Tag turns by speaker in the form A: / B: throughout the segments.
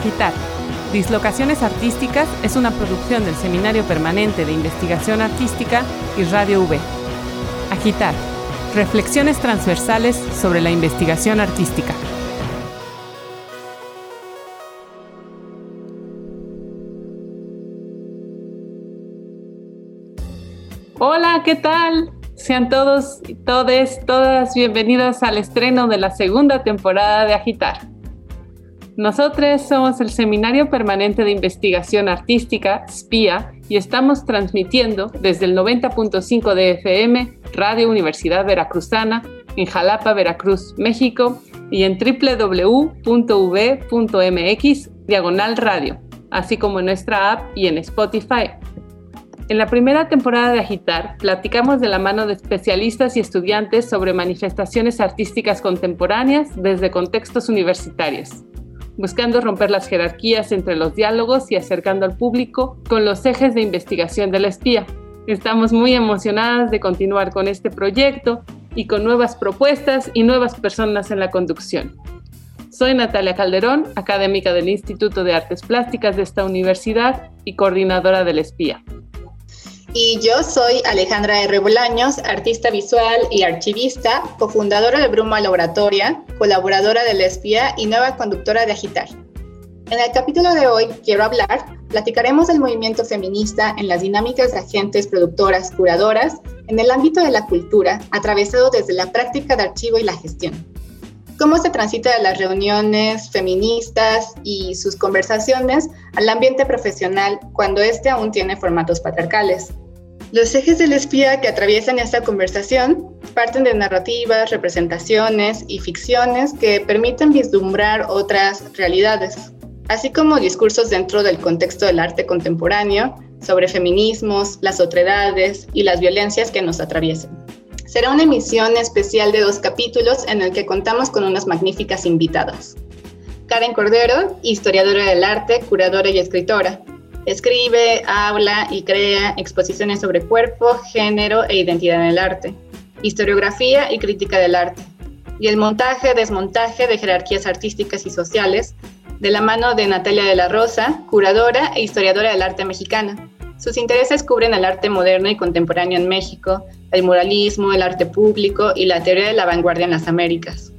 A: Agitar. Dislocaciones Artísticas es una producción del Seminario Permanente de Investigación Artística y Radio V. Agitar. Reflexiones transversales sobre la investigación artística. Hola, ¿qué tal? Sean todos y todas, todas bienvenidos al estreno de la segunda temporada de Agitar. Nosotros somos el Seminario Permanente de Investigación Artística, SPIA, y estamos transmitiendo desde el 90.5 de FM, Radio Universidad Veracruzana, en Jalapa, Veracruz, México, y en www.v.mx, diagonal radio, así como en nuestra app y en Spotify. En la primera temporada de Agitar, platicamos de la mano de especialistas y estudiantes sobre manifestaciones artísticas contemporáneas desde contextos universitarios, buscando romper las jerarquías entre los diálogos y acercando al público con los ejes de investigación de la espía. Estamos muy emocionadas de continuar con este proyecto y con nuevas propuestas y nuevas personas en la conducción. Soy Natalia Calderón, académica del Instituto de Artes Plásticas de esta universidad y coordinadora del espía.
B: Y yo soy Alejandra R. Bolaños, artista visual y archivista, cofundadora de Bruma Laboratoria, colaboradora de Lesbia y nueva conductora de Agitar. En el capítulo de hoy quiero hablar, platicaremos del movimiento feminista en las dinámicas de agentes, productoras, curadoras, en el ámbito de la cultura, atravesado desde la práctica de archivo y la gestión. Cómo se transita de las reuniones feministas y sus conversaciones al ambiente profesional cuando éste aún tiene formatos patriarcales los ejes del espía que atraviesan esta conversación parten de narrativas, representaciones y ficciones que permiten vislumbrar otras realidades, así como discursos dentro del contexto del arte contemporáneo sobre feminismos, las otredades y las violencias que nos atraviesan. Será una emisión especial de dos capítulos en el que contamos con unas magníficas invitadas. Karen Cordero, historiadora del arte, curadora y escritora, Escribe, habla y crea exposiciones sobre cuerpo, género e identidad en el arte, historiografía y crítica del arte, y el montaje, desmontaje de jerarquías artísticas y sociales, de la mano de Natalia de la Rosa, curadora e historiadora del arte mexicana. Sus intereses cubren el arte moderno y contemporáneo en México, el muralismo, el arte público y la teoría de la vanguardia en las Américas.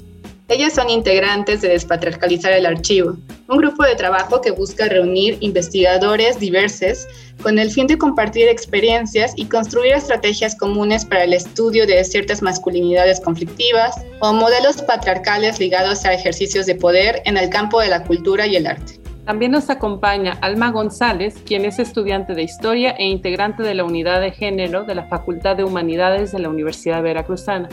B: Ellas son integrantes de Despatriarcalizar el Archivo, un grupo de trabajo que busca reunir investigadores diversos con el fin de compartir experiencias y construir estrategias comunes para el estudio de ciertas masculinidades conflictivas o modelos patriarcales ligados a ejercicios de poder en el campo de la cultura y el arte.
A: También nos acompaña Alma González, quien es estudiante de Historia e integrante de la Unidad de Género de la Facultad de Humanidades de la Universidad Veracruzana.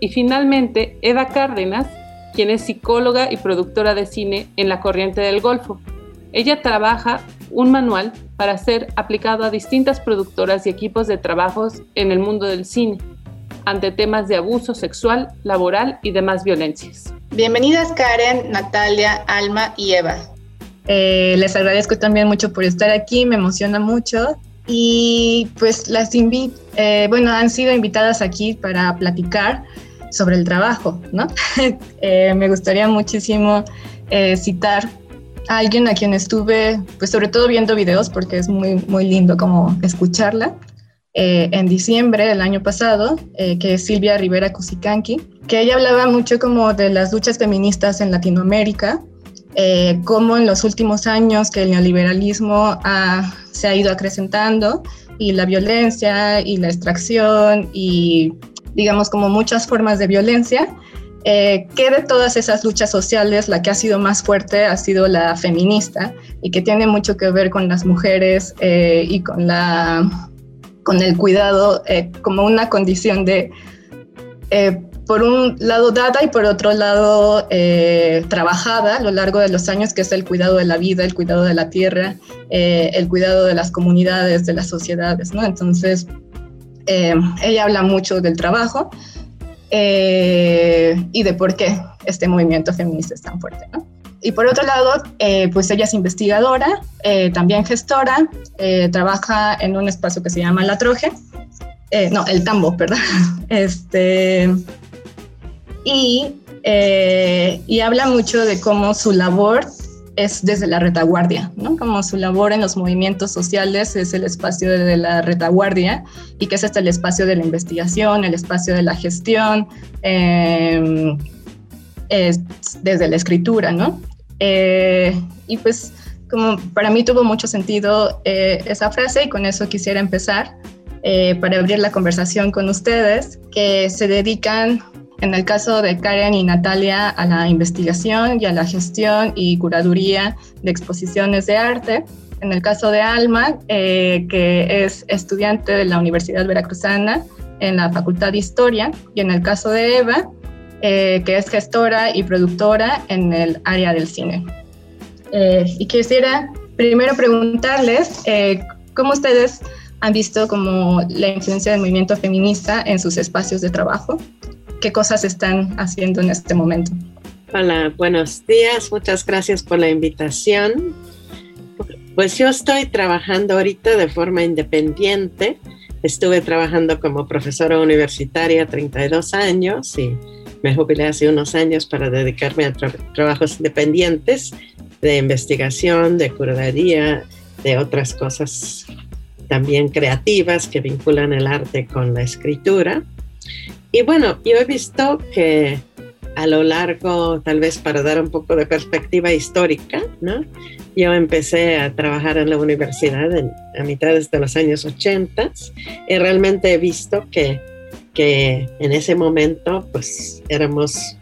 A: Y finalmente, Eda Cárdenas, quien es psicóloga y productora de cine en la Corriente del Golfo. Ella trabaja un manual para ser aplicado a distintas productoras y equipos de trabajos en el mundo del cine, ante temas de abuso sexual, laboral y demás violencias.
B: Bienvenidas Karen, Natalia, Alma y Eva.
C: Eh, les agradezco también mucho por estar aquí, me emociona mucho y pues las invito, eh, bueno, han sido invitadas aquí para platicar sobre el trabajo, ¿no? Eh, me gustaría muchísimo eh, citar a alguien a quien estuve, pues sobre todo viendo videos, porque es muy, muy lindo como escucharla, eh, en diciembre del año pasado, que es Silvia Rivera Cusicanqui, que ella hablaba mucho como de las luchas feministas en Latinoamérica, cómo en los últimos años que el neoliberalismo se ha ido acrecentando y la violencia y la extracción y digamos, como muchas formas de violencia, eh, que de todas esas luchas sociales la que ha sido más fuerte ha sido la feminista y que tiene mucho que ver con las mujeres eh, y con, la, con el cuidado eh, como una condición de, por un lado dada y por otro lado trabajada a lo largo de los años, que es el cuidado de la vida, el cuidado de la tierra, el cuidado de las comunidades, de las sociedades, ¿no? Entonces, eh, ella habla mucho del trabajo eh, y de por qué este movimiento feminista es tan fuerte. Y por otro lado, eh, pues ella es investigadora, también gestora, trabaja en un espacio que se llama La Troje, no, el Tambo, perdón. Este, y, y habla mucho de cómo su labor es desde la retaguardia, ¿no? Como su labor en los movimientos sociales es el espacio de la retaguardia y que es este el espacio de la investigación, el espacio de la gestión, em, desde la escritura, ¿no? Eh, y pues como para mí tuvo mucho sentido eh, esa frase y con eso quisiera empezar eh, para abrir la conversación con ustedes, que se dedican en el caso de Karen y Natalia, a la investigación y a la gestión y curaduría de exposiciones de arte. En el caso de Alma, eh, que es estudiante de la Universidad Veracruzana en la Facultad de Historia. Y en el caso de Eva, eh, que es gestora y productora en el área del cine. Eh, y quisiera primero preguntarles cómo ustedes han visto como la influencia del movimiento feminista en sus espacios de trabajo qué cosas están haciendo en este momento.
D: Hola, buenos días, muchas gracias por la invitación. Pues yo estoy trabajando ahorita de forma independiente. Estuve trabajando como profesora universitaria 32 años y me jubilé hace unos años para dedicarme a trabajos independientes de investigación, de curaduría, de otras cosas también creativas que vinculan el arte con la escritura. Y bueno, yo he visto que a lo largo, tal vez para dar un poco de perspectiva histórica, ¿no? Yo empecé a trabajar en la universidad a mitades de los años 80 y realmente he visto que, que en ese momento pues éramos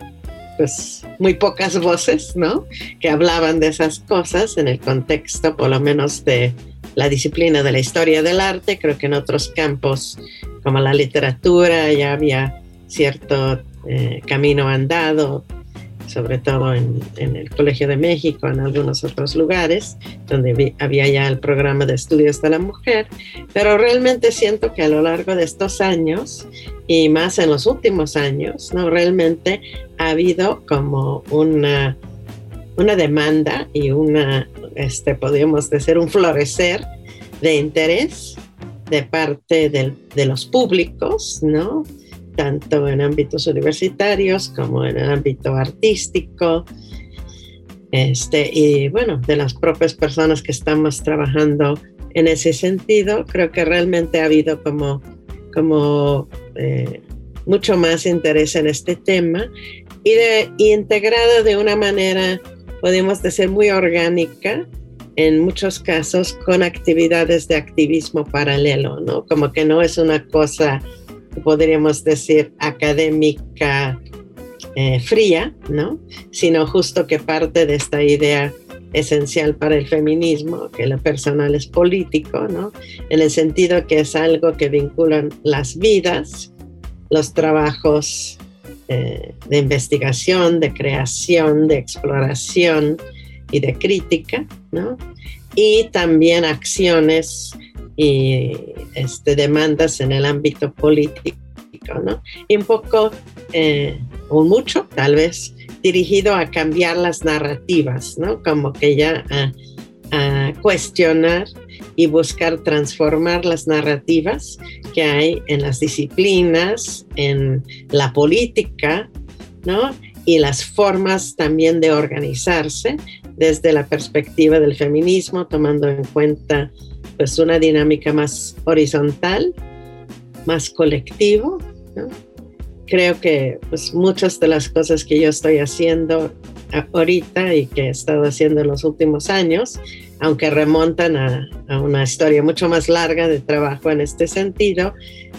D: pues muy pocas voces, ¿no? Que hablaban de esas cosas en el contexto por lo menos de la disciplina de la historia del arte. Creo que en otros campos como la literatura ya había cierto eh, camino andado, sobre todo en, el Colegio de México, en algunos otros lugares, donde había ya el programa de estudios de la mujer, pero realmente siento que a lo largo de estos años, y más en los últimos años, ¿no? realmente ha habido como una, una demanda y una, este, podríamos decir, un florecer de interés de parte de los públicos, ¿no? Tanto en ámbitos universitarios como en el ámbito artístico. Este, y bueno, de las propias personas que estamos trabajando en ese sentido, creo que realmente ha habido como, como eh, mucho más interés en este tema y, de, y integrado de una manera, podemos decir, muy orgánica en muchos casos con actividades de activismo paralelo, ¿no? Como que no es una cosa, podríamos decir, académica eh, fría, ¿no? Sino justo que parte de esta idea esencial para el feminismo, que lo personal es político, ¿no? En el sentido que es algo que vinculan las vidas, los trabajos de investigación, de creación, de exploración, y de crítica, ¿no? Y también acciones y este, demandas en el ámbito político, ¿no? Y un poco, eh, o mucho, tal vez, dirigido a cambiar las narrativas, ¿no? Como que ya a cuestionar y buscar transformar las narrativas que hay en las disciplinas, en la política, ¿no? Y las formas también de organizarse desde la perspectiva del feminismo, tomando en cuenta pues una dinámica más horizontal, más colectivo. Creo que pues muchas de las cosas que yo estoy haciendo ahorita y que he estado haciendo en los últimos años, aunque remontan a, una historia mucho más larga de trabajo en este sentido,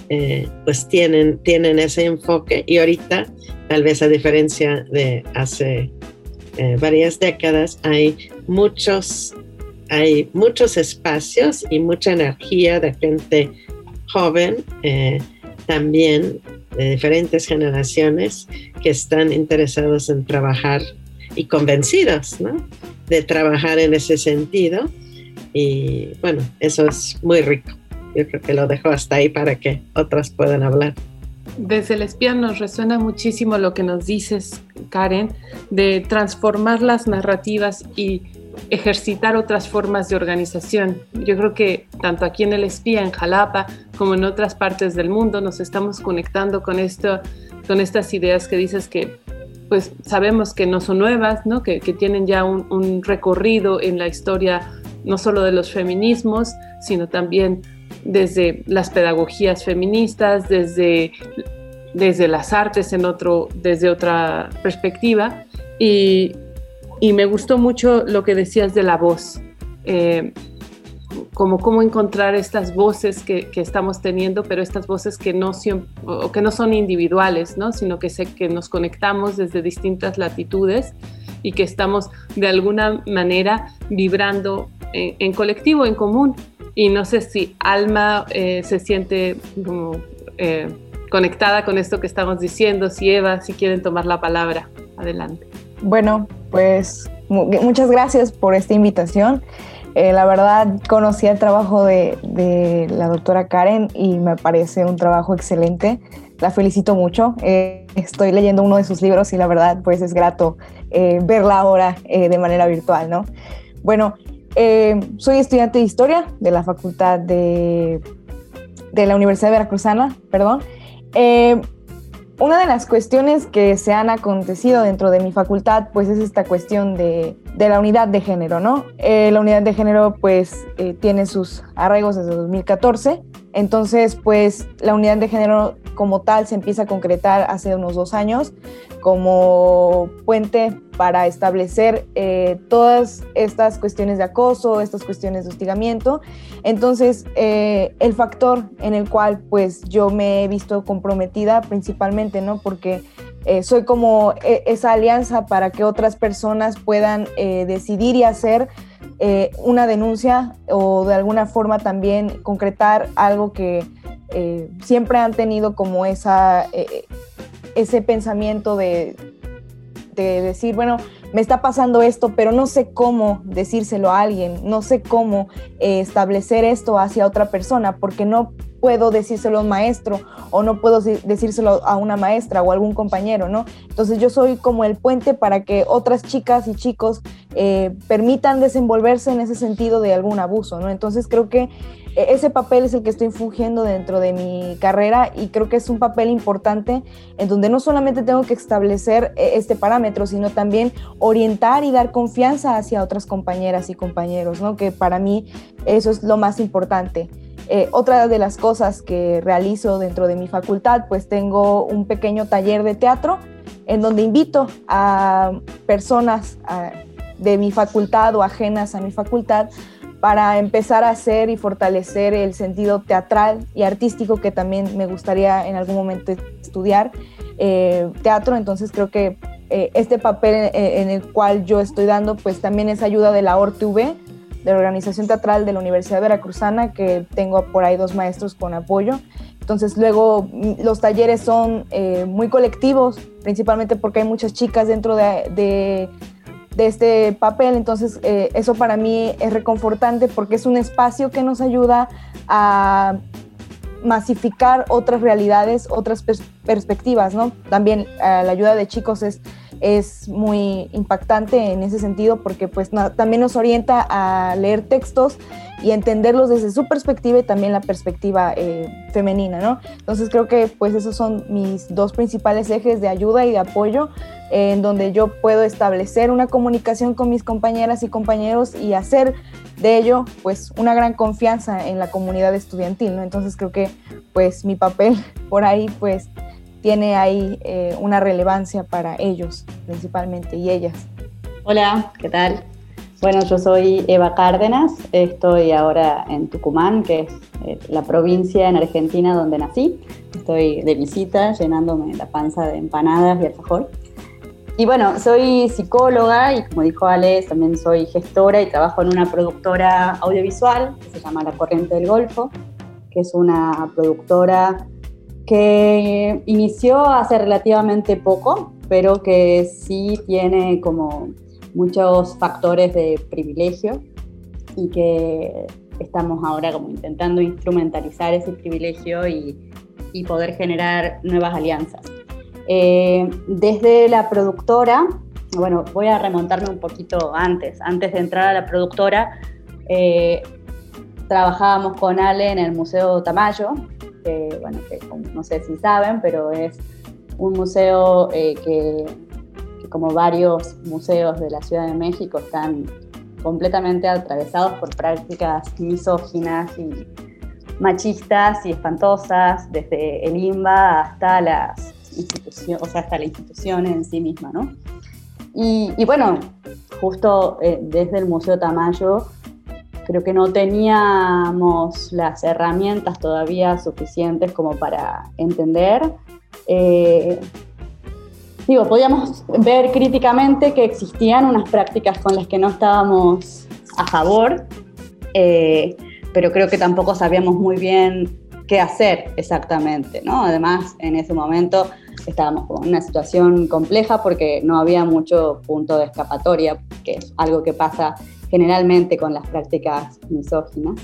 D: eh, pues tienen, tienen ese enfoque y ahorita, tal vez a diferencia de hace eh, varias décadas hay muchos, hay muchos espacios y mucha energía de gente joven, eh, también de diferentes generaciones que están interesados en trabajar y convencidos de trabajar en ese sentido. Y bueno, eso es muy rico. Yo creo que lo dejo hasta ahí para que otras puedan hablar.
A: Desde el espía nos resuena muchísimo lo que nos dices, Karen, de transformar las narrativas y ejercitar otras formas de organización. Yo creo que tanto aquí en el espía, en Jalapa, como en otras partes del mundo, nos estamos conectando con esto, con estas ideas que dices que pues sabemos que no son nuevas, ¿no? Que, tienen ya un, recorrido en la historia no solo de los feminismos, sino también desde las pedagogías feministas, desde, desde las artes en otro, desde otra perspectiva. Y, me gustó mucho lo que decías de la voz. Eh, como cómo encontrar estas voces que, estamos teniendo, pero estas voces que no, o que no son individuales, ¿no? sino que, sé que nos conectamos desde distintas latitudes y que estamos de alguna manera vibrando en, colectivo, en común. Y no sé si Alma eh, se siente como eh, conectada con esto que estamos diciendo, si Eva, si quieren tomar la palabra. Adelante.
E: Bueno, pues muchas gracias por esta invitación. Eh, la verdad, conocí el trabajo de, la doctora Karen y me parece un trabajo excelente. La felicito mucho. Eh, estoy leyendo uno de sus libros y la verdad, pues es grato eh, verla ahora de manera virtual, ¿no? Bueno, soy estudiante de Historia de la Facultad de, de la Universidad Veracruzana, perdón. Una de las cuestiones que se han acontecido dentro de mi facultad, pues es esta cuestión de, la unidad de género, ¿no? Eh, la unidad de género, pues, eh, tiene sus arraigos desde 2014. Entonces, pues, la unidad de género como tal se empieza a concretar hace unos dos años como puente para establecer eh, todas estas cuestiones de acoso, estas cuestiones de hostigamiento. Entonces, eh, el factor en el cual pues yo me he visto comprometida principalmente, ¿no? Porque eh, soy como esa alianza para que otras personas puedan decidir y hacer una denuncia o de alguna forma también concretar algo que siempre han tenido como esa ese pensamiento de, decir, bueno, me está pasando esto, pero no sé cómo decírselo a alguien, no sé cómo eh, establecer esto hacia otra persona, porque no puedo decírselo a un maestro o no puedo decírselo a una maestra o algún compañero, ¿no? Entonces yo soy como el puente para que otras chicas y chicos eh, permitan desenvolverse en ese sentido de algún abuso, ¿no? Entonces creo que ese papel es el que estoy fungiendo dentro de mi carrera y creo que es un papel importante en donde no solamente tengo que establecer e-, este parámetro, sino también orientar y dar confianza hacia otras compañeras y compañeros, ¿no? Que para mí eso es lo más importante. Eh, otra de las cosas que realizo dentro de mi facultad, pues tengo un pequeño taller de teatro en donde invito a personas de mi facultad o ajenas a mi facultad para empezar a hacer y fortalecer el sentido teatral y artístico que también me gustaría en algún momento estudiar eh, teatro. Entonces creo que eh, este papel en, el cual yo estoy dando pues también es ayuda de la ORTV, de la Organización Teatral de la Universidad Veracruzana, que tengo por ahí dos maestros con apoyo. Entonces luego mm, los talleres son eh, muy colectivos, principalmente porque hay muchas chicas dentro de de este papel. Entonces, eh, eso para mí es reconfortante porque es un espacio que nos ayuda a masificar otras realidades, otras perspectivas, ¿no? También eh, la ayuda de chicos es, es muy impactante en ese sentido porque pues también nos orienta a leer textos y entenderlos desde su perspectiva y también la perspectiva eh, femenina, ¿no? Entonces creo que pues esos son mis dos principales ejes de ayuda y de apoyo en donde yo puedo establecer una comunicación con mis compañeras y compañeros y hacer de ello pues una gran confianza en la comunidad estudiantil, ¿no? Entonces creo que pues mi papel por ahí pues tiene ahí eh, una relevancia para ellos principalmente y ellas.
F: Hola, ¿qué tal? Bueno, yo soy Eva Cárdenas, estoy ahora en Tucumán, que es eh, la provincia en Argentina donde nací. Estoy de visita, llenándome la panza de empanadas y alfajor. Y bueno, soy psicóloga y como dijo Ale, también soy gestora y trabajo en una productora audiovisual que se llama La Corriente del Golfo, que es una productora que inició hace relativamente poco, pero que sí tiene como muchos factores de privilegio y que estamos ahora como intentando instrumentalizar ese privilegio y, poder generar nuevas alianzas. Eh, desde la productora, bueno, voy a remontarme un poquito antes, antes de entrar a la productora, eh, trabajábamos con Ale en el Museo Tamayo, que, bueno, que no sé si saben, pero es un museo eh, que como varios museos de la Ciudad de México están completamente atravesados por prácticas misóginas y machistas y espantosas, desde el IMBA hasta las instituciones, o sea, hasta la institución en sí misma, ¿no? Y, bueno, justo eh, desde el Museo Tamayo creo que no teníamos las herramientas todavía suficientes como para entender. Eh, digo, podíamos ver críticamente que existían unas prácticas con las que no estábamos a favor, eh, pero creo que tampoco sabíamos muy bien qué hacer exactamente, ¿no? Además, en ese momento estábamos en una situación compleja porque no había mucho punto de escapatoria, que es algo que pasa generalmente con las prácticas misóginas.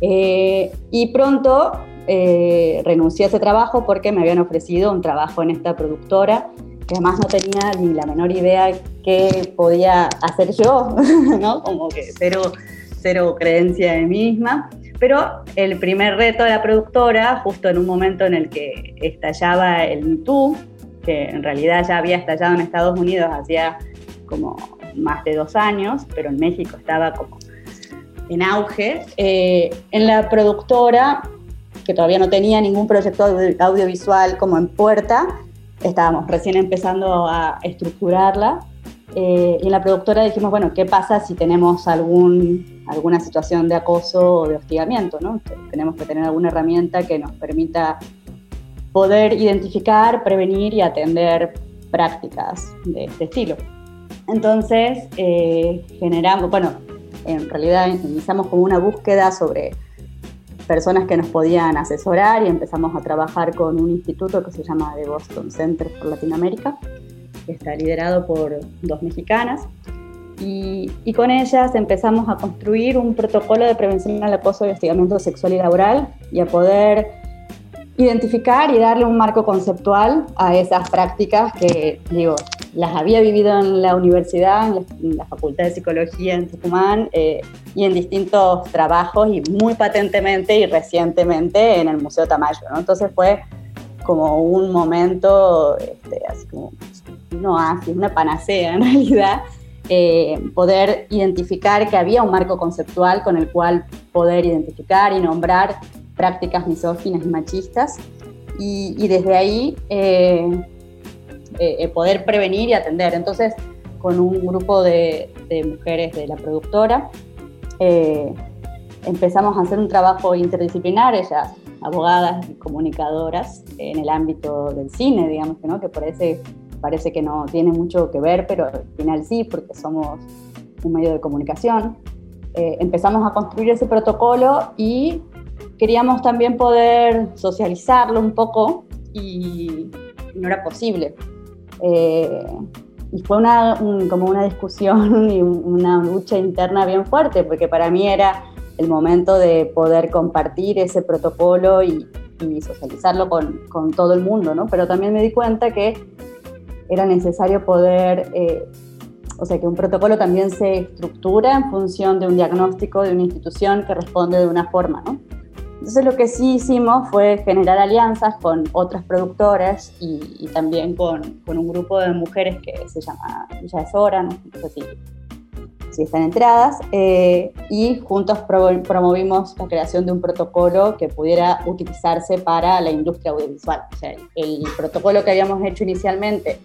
F: Eh, y pronto eh, renuncié a ese trabajo porque me habían ofrecido un trabajo en esta productora, que además no tenía ni la menor idea qué podía hacer yo, ¿no? Como que cero, cero creencia en mí misma. Pero el primer reto de la productora, justo en un momento en el que estallaba el MeToo, que en realidad ya había estallado en Estados Unidos hacía como más de dos años, pero en México estaba como en auge, eh, en la productora, que todavía no tenía ningún proyecto audiovisual como en puerta, estábamos recién empezando a estructurarla, eh, y en la productora dijimos, bueno, ¿qué pasa si tenemos algún, alguna situación de acoso o de hostigamiento? ¿no? Tenemos que tener alguna herramienta que nos permita poder identificar, prevenir y atender prácticas de este estilo. Entonces, eh, generamos, bueno, en realidad iniciamos como una búsqueda sobre personas que nos podían asesorar y empezamos a trabajar con un instituto que se llama The Boston Center for Latinoamérica, que está liderado por dos mexicanas. Y, y, con ellas empezamos a construir un protocolo de prevención al acoso y hostigamiento sexual y laboral y a poder identificar y darle un marco conceptual a esas prácticas que, digo, las había vivido en la universidad, en la, Facultad de Psicología en Tucumán eh, y en distintos trabajos y muy patentemente y recientemente en el Museo Tamayo. Entonces fue como un momento, este, así como no así, una panacea en realidad, eh, poder identificar que había un marco conceptual con el cual poder identificar y nombrar prácticas misóginas y machistas. Y, desde ahí eh, eh, poder prevenir y atender. Entonces, con un grupo de, mujeres de la productora, empezamos a hacer un trabajo interdisciplinar, ellas abogadas y comunicadoras en el ámbito del cine, digamos que no, que parece parece que no tiene mucho que ver, pero al final sí, porque somos un medio de comunicación. Eh, empezamos a construir ese protocolo y queríamos también poder socializarlo un poco y no era posible. Eh, y fue una, como una discusión y una lucha interna bien fuerte, porque para mí era el momento de poder compartir ese protocolo y, y socializarlo con, con, todo el mundo, ¿no? Pero también me di cuenta que era necesario poder, eh, o sea, que un protocolo también se estructura en función de un diagnóstico de una institución que responde de una forma, ¿no? Entonces lo que sí hicimos fue generar alianzas con otras productoras y, también con, con, un grupo de mujeres que se llama Ya es hora, no, sé si, si están enteradas, eh, y juntos promovimos la creación de un protocolo que pudiera utilizarse para la industria audiovisual. O sea, el protocolo que habíamos hecho inicialmente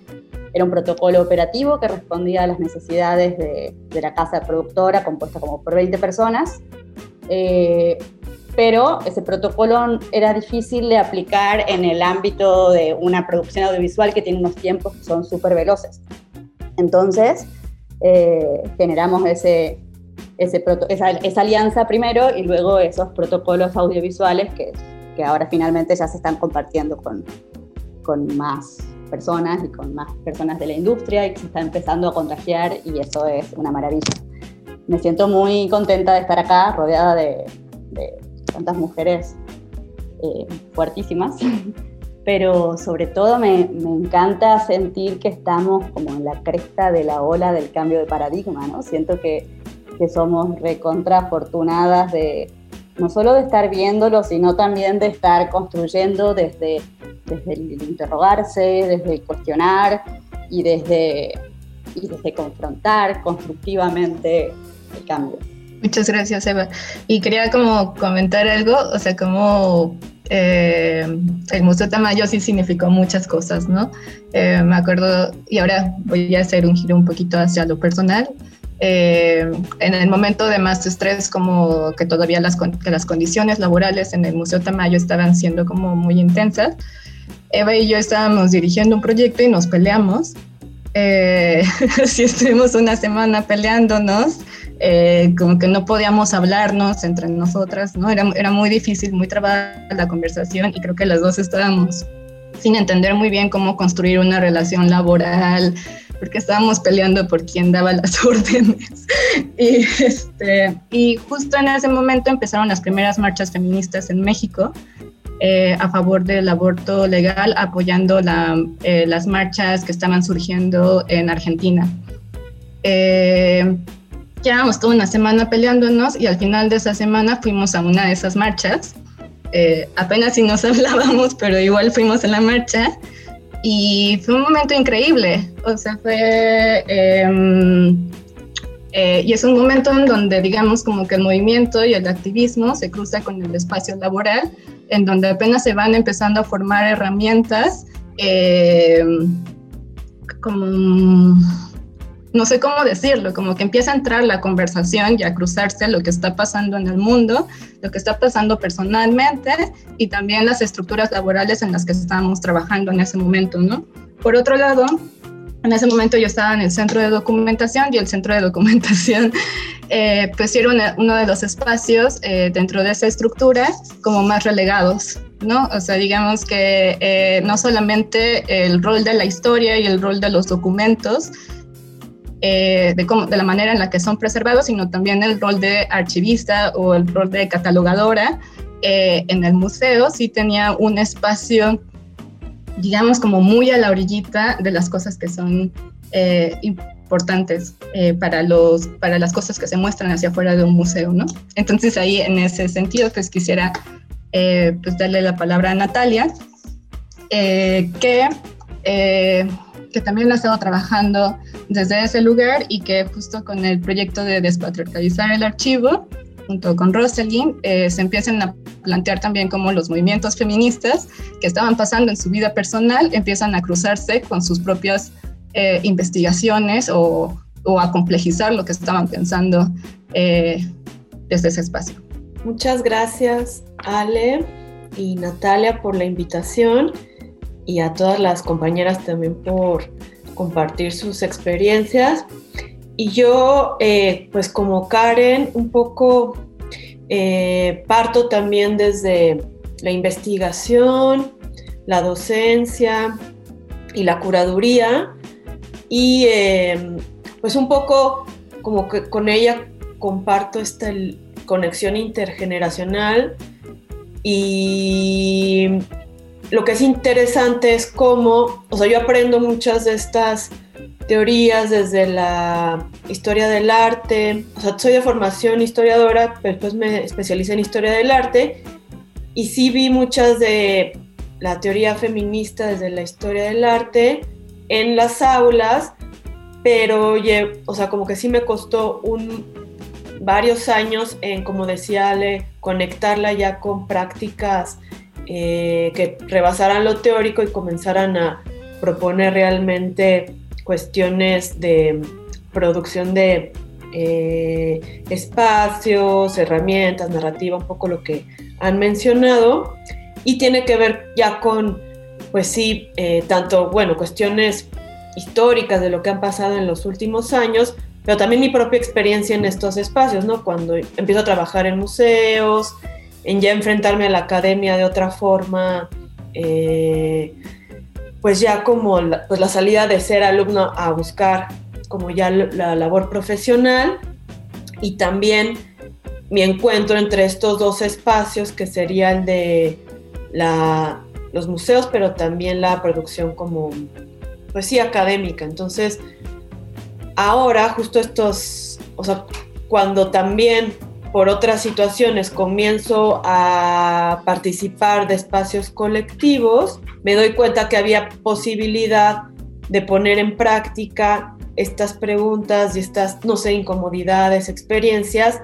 F: era un protocolo operativo que respondía a las necesidades de, la casa productora, compuesta como por 20 personas. Eh, pero ese protocolo era difícil de aplicar en el ámbito de una producción audiovisual que tiene unos tiempos que son súper veloces. Entonces, eh, generamos ese, ese esa, esa, alianza primero y luego esos protocolos audiovisuales que, que ahora finalmente ya se están compartiendo con, con más personas y con más personas de la industria y que se está empezando a contagiar y eso es una maravilla. Me siento muy contenta de estar acá rodeada de, tantas mujeres eh, fuertísimas, pero sobre todo me, me, encanta sentir que estamos como en la cresta de la ola del cambio de paradigma, ¿no? Siento que, que somos recontra afortunadas de no solo de estar viéndolo, sino también de estar construyendo desde desde el interrogarse, desde el cuestionar, y desde, y desde confrontar constructivamente el cambio.
C: Muchas gracias, Eva. Y quería como comentar algo, o sea, como eh, el Museo Tamayo sí significó muchas cosas, ¿no? Eh, me acuerdo, y ahora voy a hacer un giro un poquito hacia lo personal. Eh, en el momento de más estrés, como que todavía las, que las condiciones laborales en el Museo Tamayo estaban siendo como muy intensas, Eva y yo estábamos dirigiendo un proyecto y nos peleamos. Eh, sí estuvimos una semana peleándonos, eh, como que no podíamos hablarnos entre nosotras, ¿no? Era, era muy difícil, muy trabada la conversación y creo que las dos estábamos sin entender muy bien cómo construir una relación laboral, porque estábamos peleando por quién daba las órdenes. y, este, y justo en ese momento empezaron las primeras marchas feministas en México. Eh, a favor del aborto legal, apoyando la, eh, las marchas que estaban surgiendo en Argentina. Eh, llevamos toda una semana peleándonos y al final de esa semana fuimos a una de esas marchas. Eh, apenas si nos hablábamos, pero igual fuimos a la marcha y fue un momento increíble. O sea, fue... Em, eh, y es un momento en donde, digamos, como que el movimiento y el activismo se cruza con el espacio laboral, en donde apenas se van empezando a formar herramientas em, como no sé cómo decirlo, como que empieza a entrar la conversación y a cruzarse lo que está pasando en el mundo, lo que está pasando personalmente y también las estructuras laborales en las que estábamos trabajando en ese momento, ¿no? Por otro lado, en ese momento yo estaba en el centro de documentación y el centro de documentación eh, pues era uno de los espacios eh, dentro de esa estructura como más relegados, ¿no? O sea, digamos que eh, no solamente el rol de la historia y el rol de los documentos, eh, de, cómo, de la manera en la que son preservados, sino también el rol de archivista o el rol de catalogadora eh, en el museo, sí tenía un espacio, digamos, como muy a la orillita de las cosas que son eh, importantes para, los, para las cosas que se muestran hacia afuera de un museo, ¿no? Entonces ahí, en ese sentido, pues quisiera pues darle la palabra a Natalia, que que también ha estado trabajando desde ese lugar y que justo con el proyecto de despatriarcalizar el archivo, junto con Rosalind, eh, se empiezan a plantear también cómo los movimientos feministas que estaban pasando en su vida personal empiezan a cruzarse con sus propias eh, investigaciones o, o, a complejizar lo que estaban pensando eh, desde ese espacio.
G: Muchas gracias, Ale y Natalia, por la invitación y a todas las compañeras también por compartir sus experiencias. Y yo, eh, pues como Karen, un poco eh, parto también desde la investigación, la docencia y la curaduría. Y em, pues un poco como que con ella comparto esta conexión intergeneracional y lo que es interesante es cómo, o sea, yo aprendo muchas de estas teorías desde la historia del arte, o sea, soy de formación historiadora, pero después me especialicé en historia del arte. Y sí vi muchas de la teoría feminista desde la historia del arte en las aulas, pero, o sea, como que sí me costó un, varios años en, como decía Ale, conectarla ya con prácticas eh, que rebasaran lo teórico y comenzaran a proponer realmente cuestiones de producción de eh, espacios, herramientas, narrativa, un poco lo que han mencionado, y tiene que ver ya con, pues sí, eh, tanto, bueno, cuestiones históricas de lo que han pasado en los últimos años, pero también mi propia experiencia en estos espacios, ¿no? Cuando empiezo a trabajar en museos, en ya enfrentarme a la academia de otra forma, eh, pues ya como la, pues la salida de ser alumno a buscar como ya la labor profesional y también mi encuentro entre estos dos espacios que sería el de la, los museos, pero también la producción como, pues sí, académica. Entonces, ahora justo estos, o sea, cuando también por otras situaciones comienzo a participar de espacios colectivos, me doy cuenta que había posibilidad de poner en práctica estas preguntas y estas, no sé, incomodidades, experiencias,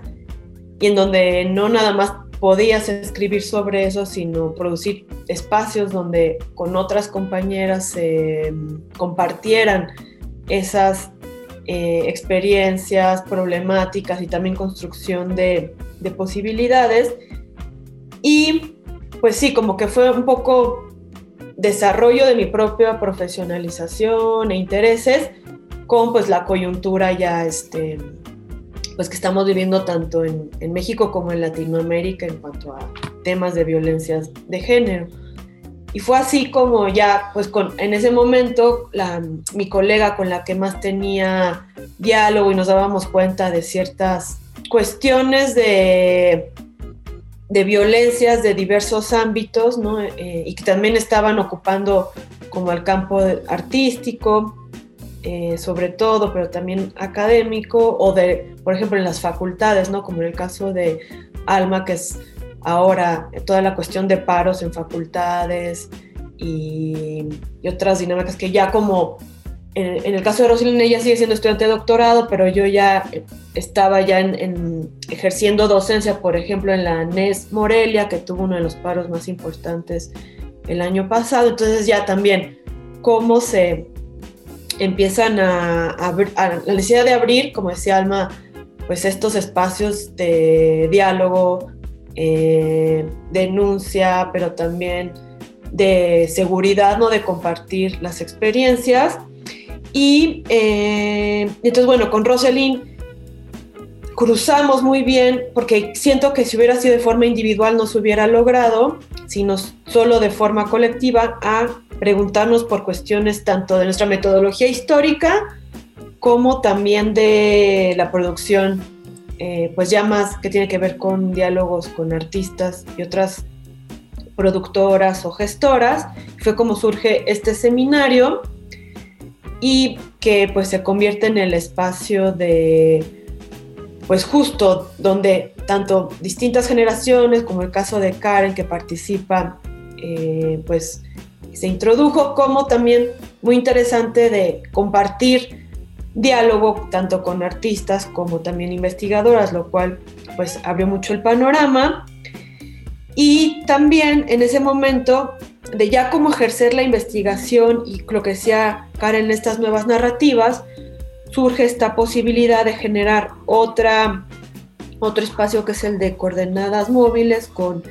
G: y en donde no nada más podías escribir sobre eso, sino producir espacios donde con otras compañeras se compartieran esas eh, experiencias, problemáticas y también construcción de, de posibilidades. Y pues sí, como que fue un poco desarrollo de mi propia profesionalización e intereses con pues la coyuntura ya este pues que estamos viviendo tanto en, en México como en Latinoamérica en cuanto a temas de violencias de género. Y fue así como ya, pues con, en ese momento, la, mi colega con la que más tenía diálogo y nos dábamos cuenta de ciertas cuestiones de de violencias de diversos ámbitos, ¿no? Eh, y que también estaban ocupando como el campo artístico, eh, sobre todo, pero también académico, o de, por ejemplo, en las facultades, ¿no? Como en el caso de Alma, que es ahora toda la cuestión de paros en facultades y, y otras dinámicas que ya como en, el caso de Rosalina, ella sigue siendo estudiante de doctorado, pero yo ya estaba ya en, ejerciendo docencia, por ejemplo, en la NES Morelia, que tuvo uno de los paros más importantes el año pasado. Entonces ya también cómo se empiezan a, abrir, la necesidad de abrir, como decía Alma, pues estos espacios de diálogo, eh, denuncia, pero también de seguridad, ¿no? De compartir las experiencias y eh, entonces, bueno, con Roselyn cruzamos muy bien, porque siento que si hubiera sido de forma individual no se hubiera logrado, sino solo de forma colectiva, a preguntarnos por cuestiones tanto de nuestra metodología histórica como también de la producción, eh, pues ya más que tiene que ver con diálogos con artistas y otras productoras o gestoras. Fue como surge este seminario y que pues se convierte en el espacio de, pues justo donde tanto distintas generaciones, como el caso de Karen que participa, eh, pues se introdujo, como también muy interesante de compartir diálogo tanto con artistas como también investigadoras, lo cual pues abrió mucho el panorama. Y también en ese momento de ya cómo ejercer la investigación y lo que decía Karen, estas nuevas narrativas, surge esta posibilidad de generar otra, otro espacio que es el de coordenadas móviles con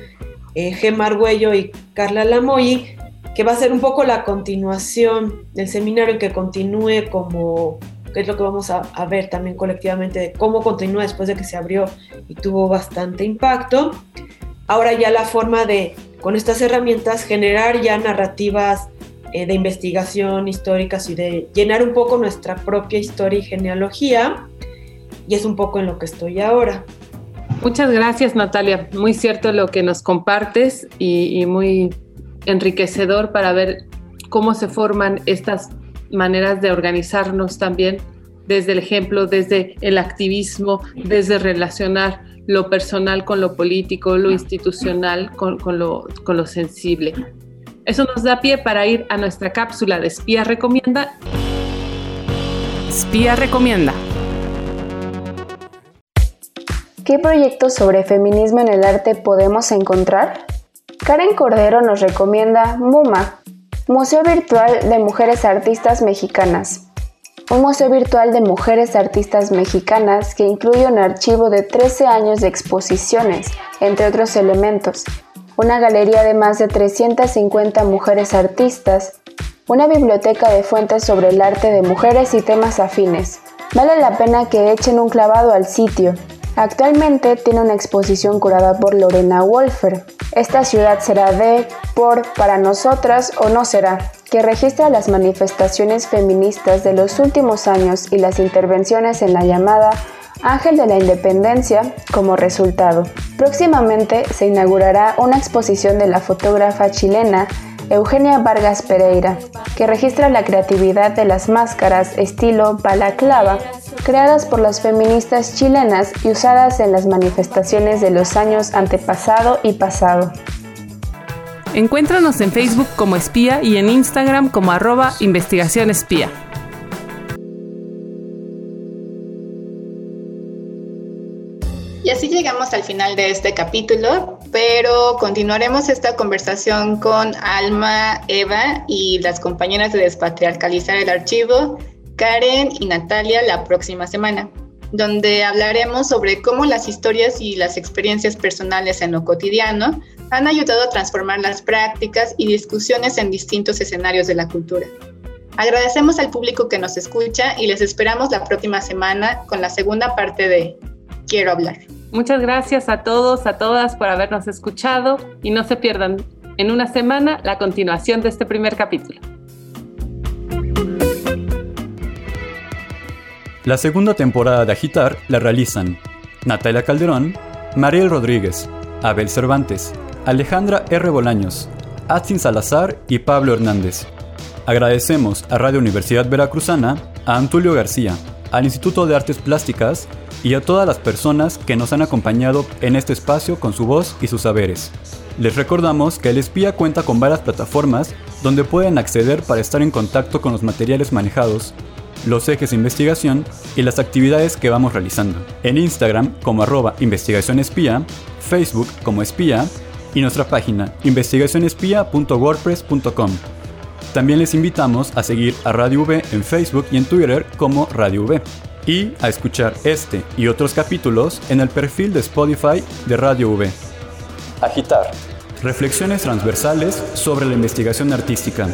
G: eh, Gemma y Carla Lamoy, que va a ser un poco la continuación del seminario que continúe como, que es lo que vamos a, a ver también colectivamente, de cómo continúa después de que se abrió y tuvo bastante impacto. Ahora ya la forma de con estas herramientas generar ya narrativas eh, de investigación históricas y de llenar un poco nuestra propia historia y genealogía. Y es un poco en lo que estoy ahora.
A: Muchas gracias Natalia, muy cierto lo que nos compartes y, y muy enriquecedor para ver cómo se forman estas maneras de organizarnos también desde el ejemplo, desde el activismo, desde relacionar lo personal con lo político, lo institucional con, lo, con lo sensible. Eso nos da pie para ir a nuestra cápsula de Espía Recomienda. Espía Recomienda.
H: ¿Qué proyectos sobre feminismo en el arte podemos encontrar? Karen Cordero nos recomienda MUMA, Museo Virtual de Mujeres Artistas Mexicanas, un museo virtual de mujeres artistas mexicanas que incluye un archivo de 13 años de exposiciones, entre otros elementos, una galería de más de 350 mujeres artistas, una biblioteca de fuentes sobre el arte de mujeres y temas afines. Vale la pena que echen un clavado al sitio. Actualmente tiene una exposición curada por Lorena Wolfer. Esta ciudad será de, por, para nosotras o no será que registra las manifestaciones feministas de los últimos años y las intervenciones en la llamada Ángel de la Independencia como resultado. Próximamente se inaugurará una exposición de la fotógrafa chilena Eugenia Vargas Pereira, que registra la creatividad de las máscaras estilo balaclava creadas por las feministas chilenas y usadas en las manifestaciones de los años antepasado y pasado.
A: Encuéntranos en Facebook como espía y en Instagram como arroba investigación espía.
C: Final de este capítulo, pero continuaremos esta conversación con Alma, Eva y las compañeras de Despatriarcalizar el Archivo, Karen y Natalia, la próxima semana, donde hablaremos sobre cómo las historias y las experiencias personales en lo cotidiano han ayudado a transformar las prácticas y discusiones en distintos escenarios de la cultura. Agradecemos al público que nos escucha y les esperamos la próxima semana con la segunda parte de quiero hablar.
A: Muchas gracias a todos, a todas por habernos escuchado y no se pierdan en una semana la continuación de este primer capítulo.
I: La segunda temporada de Agitar la realizan Natalia Calderón, Mariel Rodríguez, Abel Cervantes, Alejandra R. Bolaños, Atsin Salazar y Pablo Hernández. Agradecemos a Radio Universidad Veracruzana, a Antulio García, al Instituto de Artes Plásticas y a todas las personas que nos han acompañado en este espacio con su voz y sus saberes. Les recordamos que el espía cuenta con varias plataformas donde pueden acceder para estar en contacto con los materiales manejados, los ejes de investigación y las actividades que vamos realizando. En Instagram como arroba Facebook como espía y nuestra página investigacionespía.wordpress.com. También les invitamos a seguir a Radio V en Facebook y en Twitter como Radio V y a escuchar este y otros capítulos en el perfil de Spotify de Radio V. Agitar. Reflexiones transversales sobre la investigación artística.